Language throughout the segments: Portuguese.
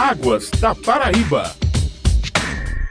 Águas da Paraíba.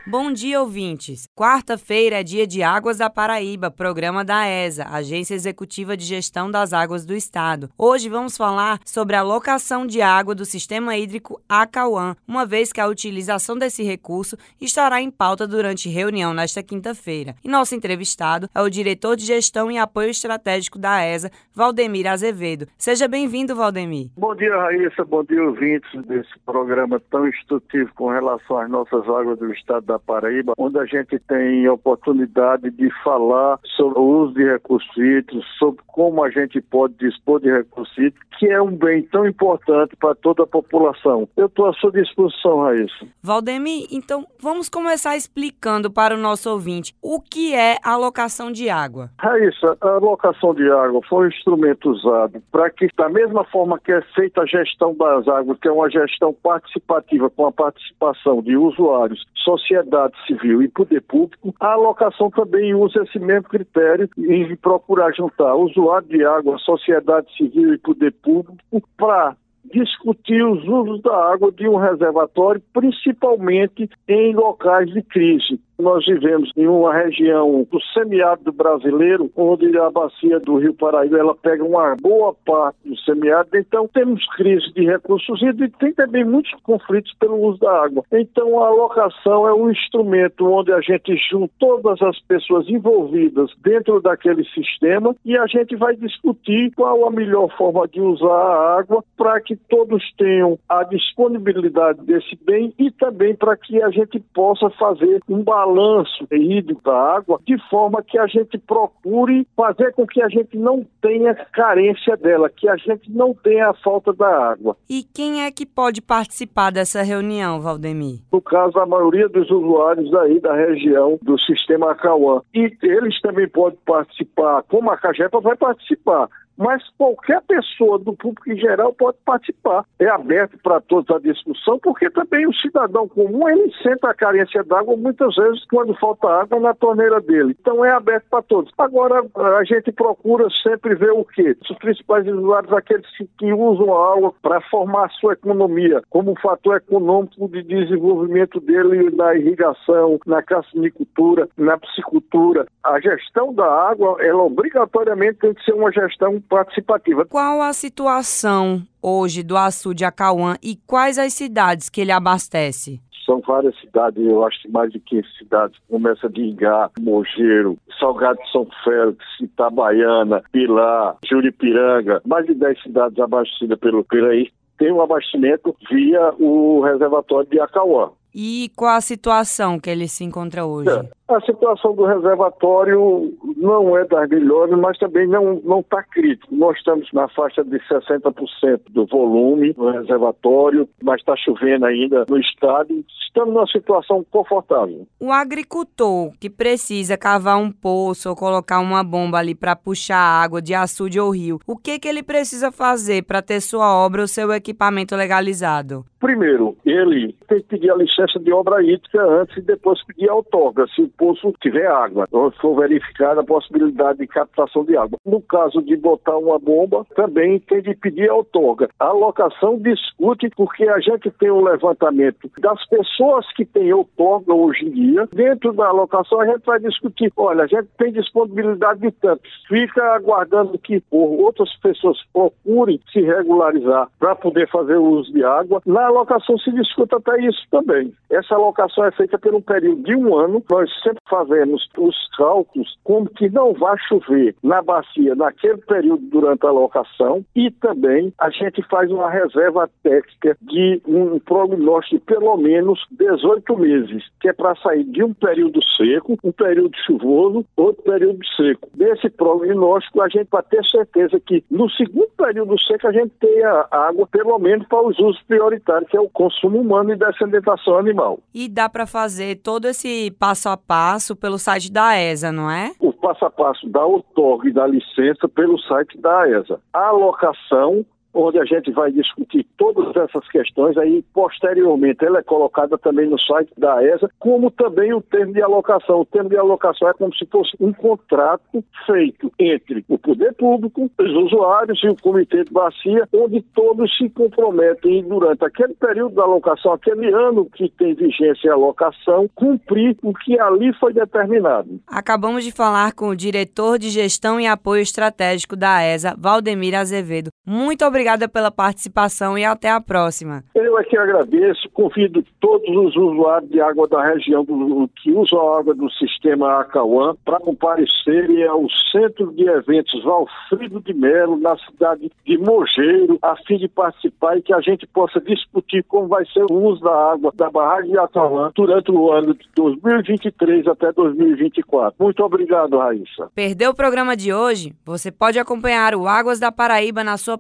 Bom dia, ouvintes. Quarta-feira é dia de Águas da Paraíba, programa da ESA, Agência Executiva de Gestão das Águas do Estado. Hoje vamos falar sobre a alocação de água do sistema hídrico Acauã, uma vez que a utilização desse recurso estará em pauta durante reunião nesta quinta-feira. E nosso entrevistado é o diretor de Gestão e Apoio Estratégico da ESA, Valdemir Azevedo. Seja bem-vindo, Valdemir. Bom dia, Raíssa. Bom dia, ouvintes desse programa tão instrutivo com relação às nossas águas do Estado da Paraíba, onde a gente tem oportunidade de falar sobre o uso de recursos hídricos, sobre como a gente pode dispor de recursos hídricos, que é um bem tão importante para toda a população. Eu estou à sua disposição, Raíssa. Valdemir, então vamos começar explicando para o nosso ouvinte o que é a alocação de água. Raíssa, a alocação de água foi um instrumento usado para que, da mesma forma que é feita a gestão das águas, que é uma gestão participativa com a participação de usuários, sociedade, sociedade civil e poder público, a alocação também usa esse mesmo critério em procurar juntar usuário de água, sociedade civil e poder público para discutir os usos da água de um reservatório, principalmente em locais de crise. Nós vivemos em uma região do semiárido brasileiro, onde a bacia do Rio Paraíba ela pega uma boa parte do semiárido, então temos crise de recursos e tem também muitos conflitos pelo uso da água. Então a alocação é um instrumento onde a gente junta todas as pessoas envolvidas dentro daquele sistema e a gente vai discutir qual a melhor forma de usar a água para que todos tenham a disponibilidade desse bem e também para que a gente possa fazer um balanço balanço hídrico da água, de forma que a gente procure fazer com que a gente não tenha carência dela, que a gente não tenha a falta da água. E quem é que pode participar dessa reunião, Valdemir? No caso, a maioria dos usuários aí da região do sistema Acauã. E eles também podem participar, como a Cajepa vai participar mas qualquer pessoa do público em geral pode participar. É aberto para todos a discussão, porque também o cidadão comum ele sente a carência d'água muitas vezes quando falta água na torneira dele. Então é aberto para todos. Agora a gente procura sempre ver o quê? Os principais usuários, aqueles que usam a água para formar a sua economia, como fator econômico de desenvolvimento dele na irrigação, na cassinicultura, na piscicultura. A gestão da água, ela obrigatoriamente tem que ser uma gestão participativa. Qual a situação hoje do açude Acauã e quais as cidades que ele abastece? São várias cidades, eu acho que mais de 15 cidades. Começa de Ingá, Mogeiro, Salgado de São Félix, Itabaiana, Pilar, Juripiranga, mais de 10 cidades abastecidas pelo Piraí. Tem um abastecimento via o reservatório de Acauã. E qual a situação que ele se encontra hoje? É. A situação do reservatório não é das melhores, mas também não está crítico. Nós estamos na faixa de 60% do volume no reservatório, mas está chovendo ainda no estado. Estamos numa situação confortável. O agricultor que precisa cavar um poço ou colocar uma bomba ali para puxar água de açude ou rio, o que, que ele precisa fazer para ter sua obra ou seu equipamento legalizado? Primeiro, ele tem que pedir a licença de obra hídrica antes e depois pedir a outorga. Se poço tiver água, ou for verificada a possibilidade de captação de água. No caso de botar uma bomba, também tem de pedir outorga. A locação discute porque a gente tem um levantamento das pessoas que têm outorga hoje em dia. Dentro da alocação, a gente vai discutir: olha, a gente tem disponibilidade de tantos. Fica aguardando que outras pessoas procurem se regularizar para poder fazer o uso de água. Na alocação se discute até isso também. Essa alocação é feita por um período de um ano. Nós sempre fazemos os cálculos como que não vai chover na bacia naquele período durante a locação e também a gente faz uma reserva técnica de um prognóstico de pelo menos 18 meses, que é para sair de um período seco, um período chuvoso, outro período seco. Desse prognóstico, a gente vai ter certeza que no segundo período seco a gente tenha água, pelo menos para os usos prioritários, que é o consumo humano e descendentação animal. E dá para fazer todo esse passo a passo pelo site da ESA, não é? O passo a passo da outorga e da licença pelo site da ESA. A alocação onde a gente vai discutir todas essas questões. Aí, posteriormente, ela é colocada também no site da ESA, como também o termo de alocação. O termo de alocação é como se fosse um contrato feito entre o poder público, os usuários e o comitê de bacia, onde todos se comprometem durante aquele período da alocação, aquele ano que tem vigência a alocação, cumprir o que ali foi determinado. Acabamos de falar com o diretor de gestão e apoio estratégico da ESA, Valdemir Azevedo. Muito obrigada pela participação e até a próxima. Eu é que agradeço, convido todos os usuários de água da região do, que usam a água do sistema Acauã para comparecerem ao Centro de Eventos Valfrido de Melo, na cidade de Mogeiro, a fim de participar e que a gente possa discutir como vai ser o uso da água da barragem de Acauã durante o ano de 2023 até 2024. Muito obrigado, Raíssa. Perdeu o programa de hoje? Você pode acompanhar o Águas da Paraíba na sua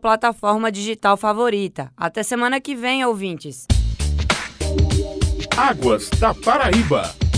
plataforma digital favorita. Até semana que vem, ouvintes. Águas da Paraíba.